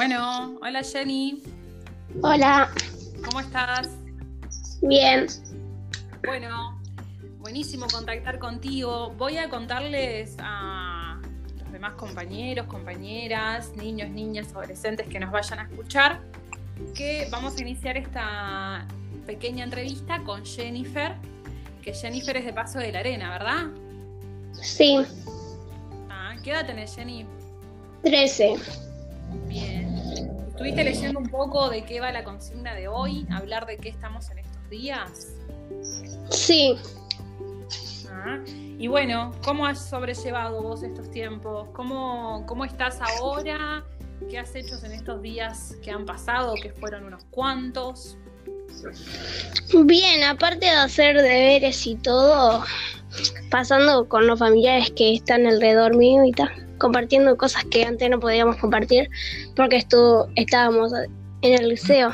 Bueno, hola Jenny. Hola, ¿Cómo estás? bien. Bueno, buenísimo contactar contigo. Voy a contarles a los demás compañeros, compañeras, niños, niñas, adolescentes que nos vayan a escuchar que vamos a iniciar esta pequeña entrevista con Jennifer, que Jennifer es de Paso de la Arena, ¿verdad? Sí, Ah, ¿Qué edad tenés, Jenny? 13. Bien. ¿Estuviste leyendo un poco de qué va la consigna de hoy? ¿Hablar de qué estamos en estos días? Sí, Ah, Y bueno, ¿cómo has sobrellevado vos estos tiempos? ¿Cómo, ¿Cómo estás ahora? ¿Qué has hecho en estos días que han pasado, que fueron unos cuantos? bien, aparte de hacer deberes y todo, pasando con los familiares que están alrededor mío y tal, compartiendo cosas que antes no podíamos compartir porque estuvo, estábamos en el liceo.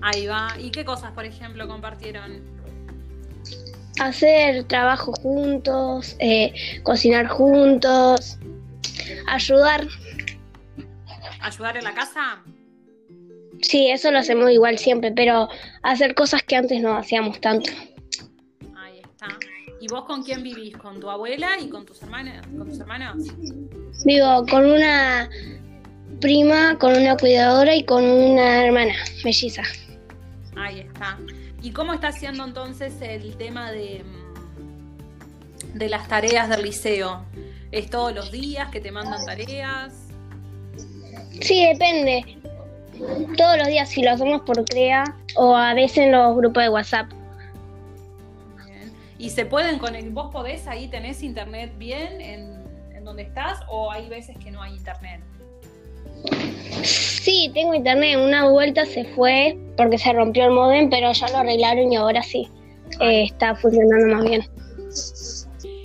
Ahí va. ¿Y qué cosas, por ejemplo, compartieron? Hacer trabajo juntos, eh, cocinar juntos, ayudar. ¿Ayudar en la casa? Sí, eso lo hacemos igual siempre, pero hacer cosas que antes no hacíamos tanto. Ahí está. ¿Y vos con quién vivís? ¿Con tu abuela y con tus hermanas? ¿Con tus hermanos? Vivo con una prima, con una cuidadora y con una hermana melliza. Ahí está. ¿Y cómo está siendo entonces el tema de, de las tareas del liceo? ¿Es todos los días que te mandan tareas? Sí, depende. Todos los días si lo hacemos por CREA o a veces en los grupos de WhatsApp. Bien. ¿Y se pueden conectar? ¿Vos podés ahí, tenés internet bien en, en donde estás o hay veces que no hay internet? Sí, tengo internet. Una vuelta se fue porque se rompió el modem, pero ya lo arreglaron y ahora sí. eh, está funcionando más bien.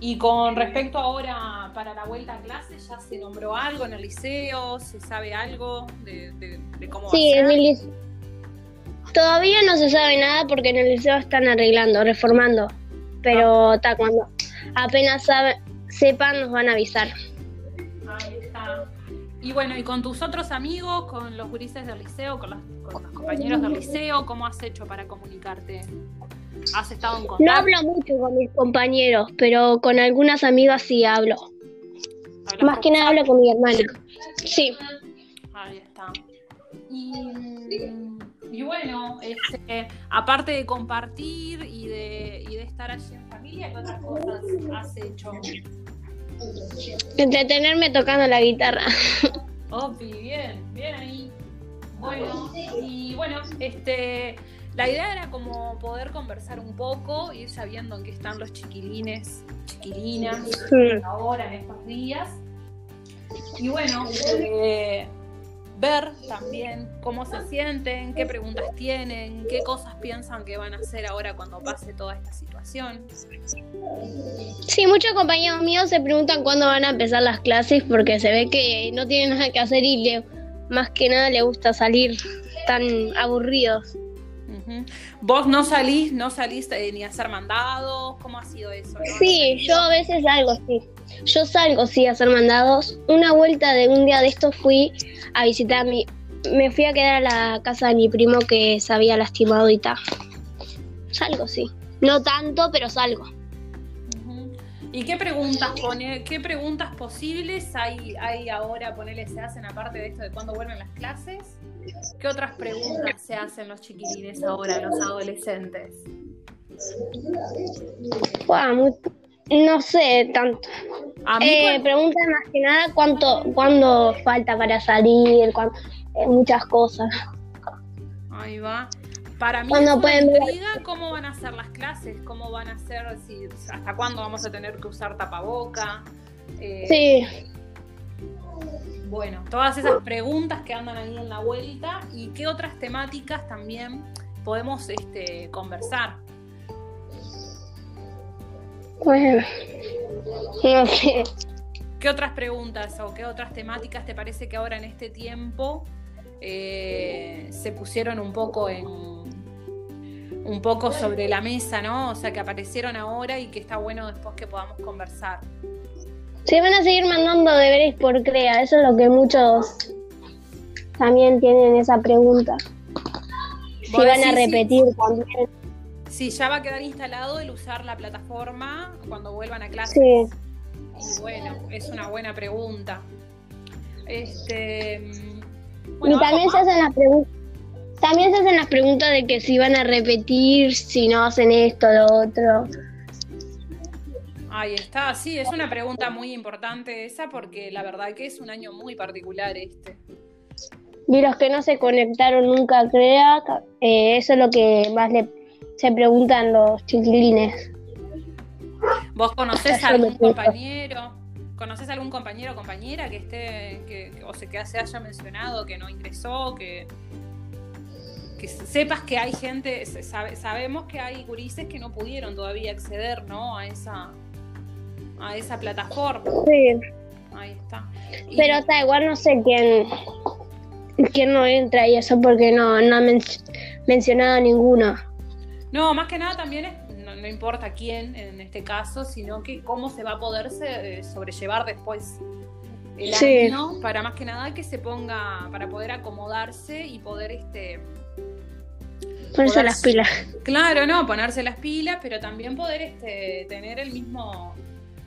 Y con respecto ahora para la vuelta a clases, ¿ya se nombró algo en el liceo? ¿Se sabe algo de, de- de cómo Sí, va a en ser? el lic- Todavía no se sabe nada porque en el liceo están arreglando, reformando. Pero está cuando apenas sabe- sepan nos van a avisar. Ahí está. Y bueno, y con tus otros amigos, con los gurises del liceo, con los, con los compañeros del liceo, ¿cómo has hecho para comunicarte? ¿Has estado en No contacto? hablo mucho con mis compañeros, pero con algunas amigas sí hablo. ¿Hablas Más que nada hablo con mi hermana. Sí. Ahí está. Y, y bueno, este, aparte de compartir y de, y de estar allí en familia, ¿qué otras cosas has hecho? Entretenerme tocando la guitarra. Opi, bien, bien ahí. Bueno, y bueno, este, la idea era como poder conversar un poco, ir sabiendo en qué están los chiquilines, chiquilinas, ahora en estos días. Y bueno, eh, ver también cómo se sienten, qué preguntas tienen, qué cosas piensan que van a hacer ahora cuando pase toda esta situación. Sí, muchos compañeros míos se preguntan cuándo van a empezar las clases porque se ve que no tienen nada que hacer y le, más que nada le gusta salir tan aburridos. ¿Vos no salís, no salís eh, ni a hacer mandados? ¿Cómo ha sido eso? no? Sí, yo a veces salgo, sí. Yo salgo, sí, a hacer mandados. Una vuelta de un día de estos fui a visitar a mi... Me fui a quedar a la casa de mi primo que se había lastimado y tal. Salgo, sí. No tanto, pero salgo. ¿Y qué preguntas pone, qué preguntas posibles hay, hay ahora, ponele, se hacen aparte de esto de cuándo vuelven las clases? ¿Qué otras preguntas se hacen los chiquilines ahora, los adolescentes? Mu- no sé tanto. A mí, Eh, cuan- preguntan más que nada cuánto, cuándo falta para salir, cuán- eh, muchas cosas. ahí va. Para mí ¿Cuándo es una pueden intriga cómo van a ser las clases, cómo van a ser, si, hasta cuándo vamos a tener que usar tapaboca. Eh, Sí, Bueno, todas esas preguntas que andan ahí en la vuelta y qué otras temáticas también podemos este, conversar. Bueno, no sé. ¿Qué otras preguntas o qué otras temáticas te parece que ahora en este tiempo eh, se pusieron un poco en un poco sobre la mesa, ¿no? O sea, que aparecieron ahora y que está bueno después que podamos conversar. Se van a seguir mandando deberes por CREA, eso es lo que muchos también tienen esa pregunta. Si van a repetir también. Sí, ya va a quedar instalado el usar la plataforma cuando vuelvan a clase. Sí. Y bueno, es una buena pregunta. Este, y también se hacen las preguntas. También se hacen las preguntas de que si van a repetir, si no hacen esto, lo otro. Ahí está, sí, es una pregunta muy importante esa porque la verdad que es un año muy particular este. Y los que no se conectaron nunca, crea, eh, eso es lo que más le, se preguntan los chiquilines. ¿Vos conocés a algún compañero? ¿Conoces algún compañero o compañera que esté, que, o sea, que se haya mencionado que no ingresó, que, que sepas que hay gente, sabemos que hay gurises que no pudieron todavía acceder, ¿no? A esa, a esa plataforma. Sí. Ahí está. Pero está igual no sé quién, quién no entra y eso porque no, no han mencionado ninguno. No, más que nada también no, importa quién en este caso, sino que cómo se va a poder eh, sobrellevar después el año para más que nada que se ponga, para poder acomodarse y poder este ponerse las pilas. Claro, no, ponerse las pilas, pero también poder este, tener el mismo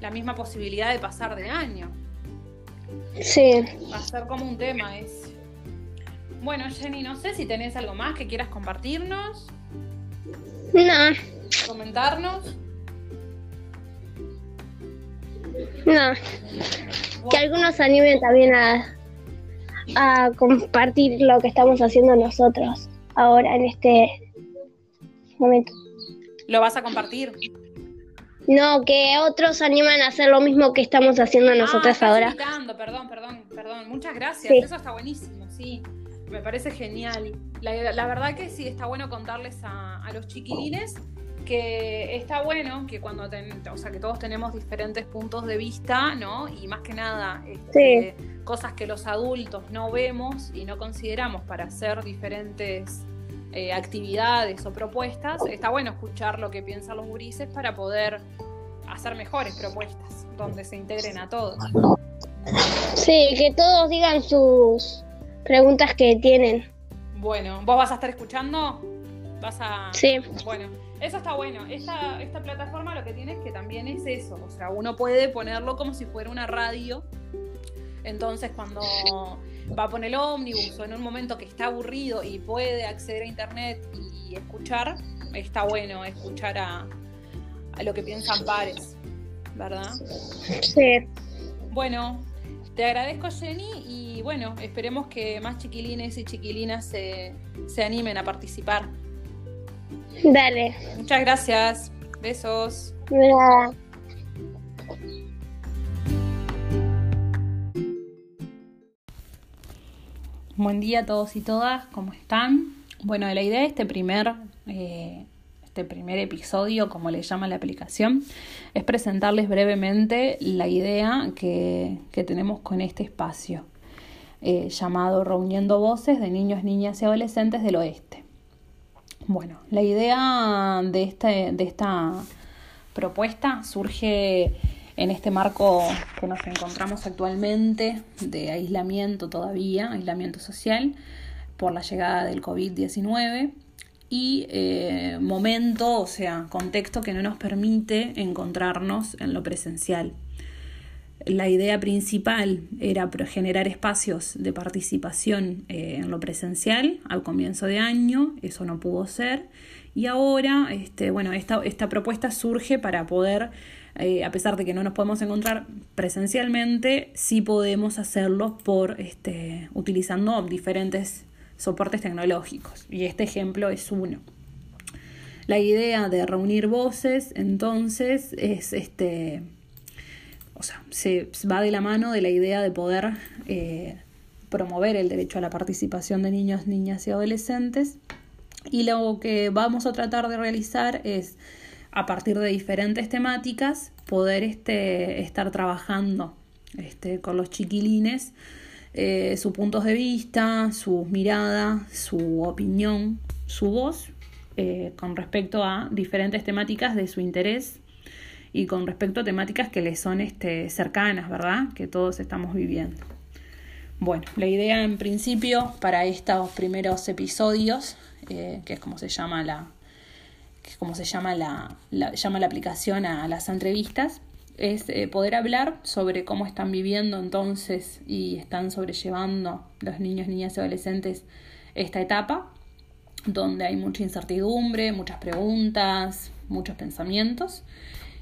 la misma posibilidad de pasar de año. Sí. Va a ser como un tema es. Bueno, Jenny, no sé si tenés algo más que quieras compartirnos. No. Comentarnos. No. Que algunos animen también a, a compartir lo que estamos haciendo nosotros ahora en este momento. ¿Lo vas a compartir? No, que otros animan a hacer lo mismo que estamos haciendo nosotros ah, ahora. Perdón, perdón, perdón. Muchas gracias. Eso está buenísimo, sí. Me parece genial. La, verdad que sí, está bueno contarles a, los chiquilines que está bueno que cuando o sea que todos tenemos diferentes puntos de vista, ¿no? Y más que nada este, cosas que los adultos no vemos y no consideramos para hacer diferentes eh, actividades o propuestas, está bueno escuchar lo que piensan los gurises para poder hacer mejores propuestas donde se integren a todos. Sí, que todos digan sus preguntas que tienen. Bueno, ¿vos vas a estar escuchando? ¿Vas a...? Sí. Bueno, eso está bueno. Esta, esta plataforma lo que tiene es que también es eso. O sea, uno puede ponerlo como si fuera una radio. Entonces, cuando va a poner el ómnibus o en un momento que está aburrido y puede acceder a internet y escuchar, está bueno escuchar a, lo que piensan pares, ¿verdad? Sí. Bueno, te agradezco Jenny y bueno, esperemos que más chiquilines y chiquilinas se, se animen a participar. Dale. Muchas gracias. Besos. Buen día a todos y todas, ¿cómo están? Bueno, la idea de este primer, eh, este primer episodio, como le llama la aplicación, es presentarles brevemente la idea que, tenemos con este espacio, eh, llamado Reuniendo Voces de Niños, Niñas y Adolescentes del Oeste. Bueno, la idea de, este, de esta propuesta surge en este marco que nos encontramos actualmente de aislamiento todavía, aislamiento social por la llegada del COVID-19 y eh, momento, o sea, contexto que no nos permite encontrarnos en lo presencial. La idea principal era generar espacios de participación eh, en lo presencial al comienzo de año, eso no pudo ser, y ahora, este, bueno, esta, esta propuesta surge para poder eh, a pesar de que no nos podemos encontrar presencialmente, sí podemos hacerlo por este, utilizando diferentes soportes tecnológicos. Y este ejemplo es uno. La idea de reunir voces, entonces, es este. O sea, se va de la mano de la idea de poder eh, promover el derecho a la participación de niños, niñas y adolescentes. Y lo que vamos a tratar de realizar es a partir de diferentes temáticas, poder este, estar trabajando este, con los chiquilines eh, sus puntos de vista, sus miradas, su opinión, su voz eh, con respecto a diferentes temáticas de su interés y con respecto a temáticas que les son este, cercanas, ¿verdad? Que todos estamos viviendo. Bueno, la idea en principio para estos primeros episodios, eh, que es como se llama la, como se llama la, llama la aplicación a, las entrevistas, es eh, poder hablar sobre cómo están viviendo entonces y están sobrellevando los niños, niñas y adolescentes esta etapa, donde hay mucha incertidumbre, muchas preguntas, muchos pensamientos.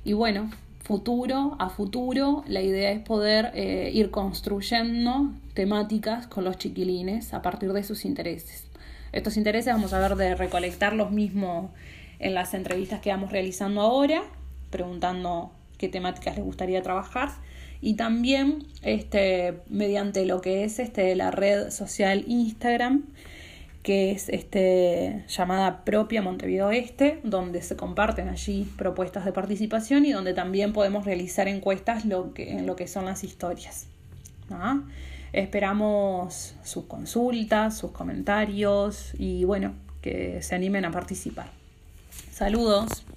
Y bueno, futuro a futuro, la idea es poder eh, ir construyendo temáticas con los chiquilines a partir de sus intereses. Estos intereses vamos a ver de recolectar los mismos en las entrevistas que vamos realizando ahora, preguntando qué temáticas les gustaría trabajar y también este, mediante lo que es este, la red social Instagram que es este, llamada propia Montevideo Este, donde se comparten allí propuestas de participación y donde también podemos realizar encuestas lo que, en lo que son las historias. Esperamos sus consultas, sus comentarios y bueno, que se animen a participar. Saludos.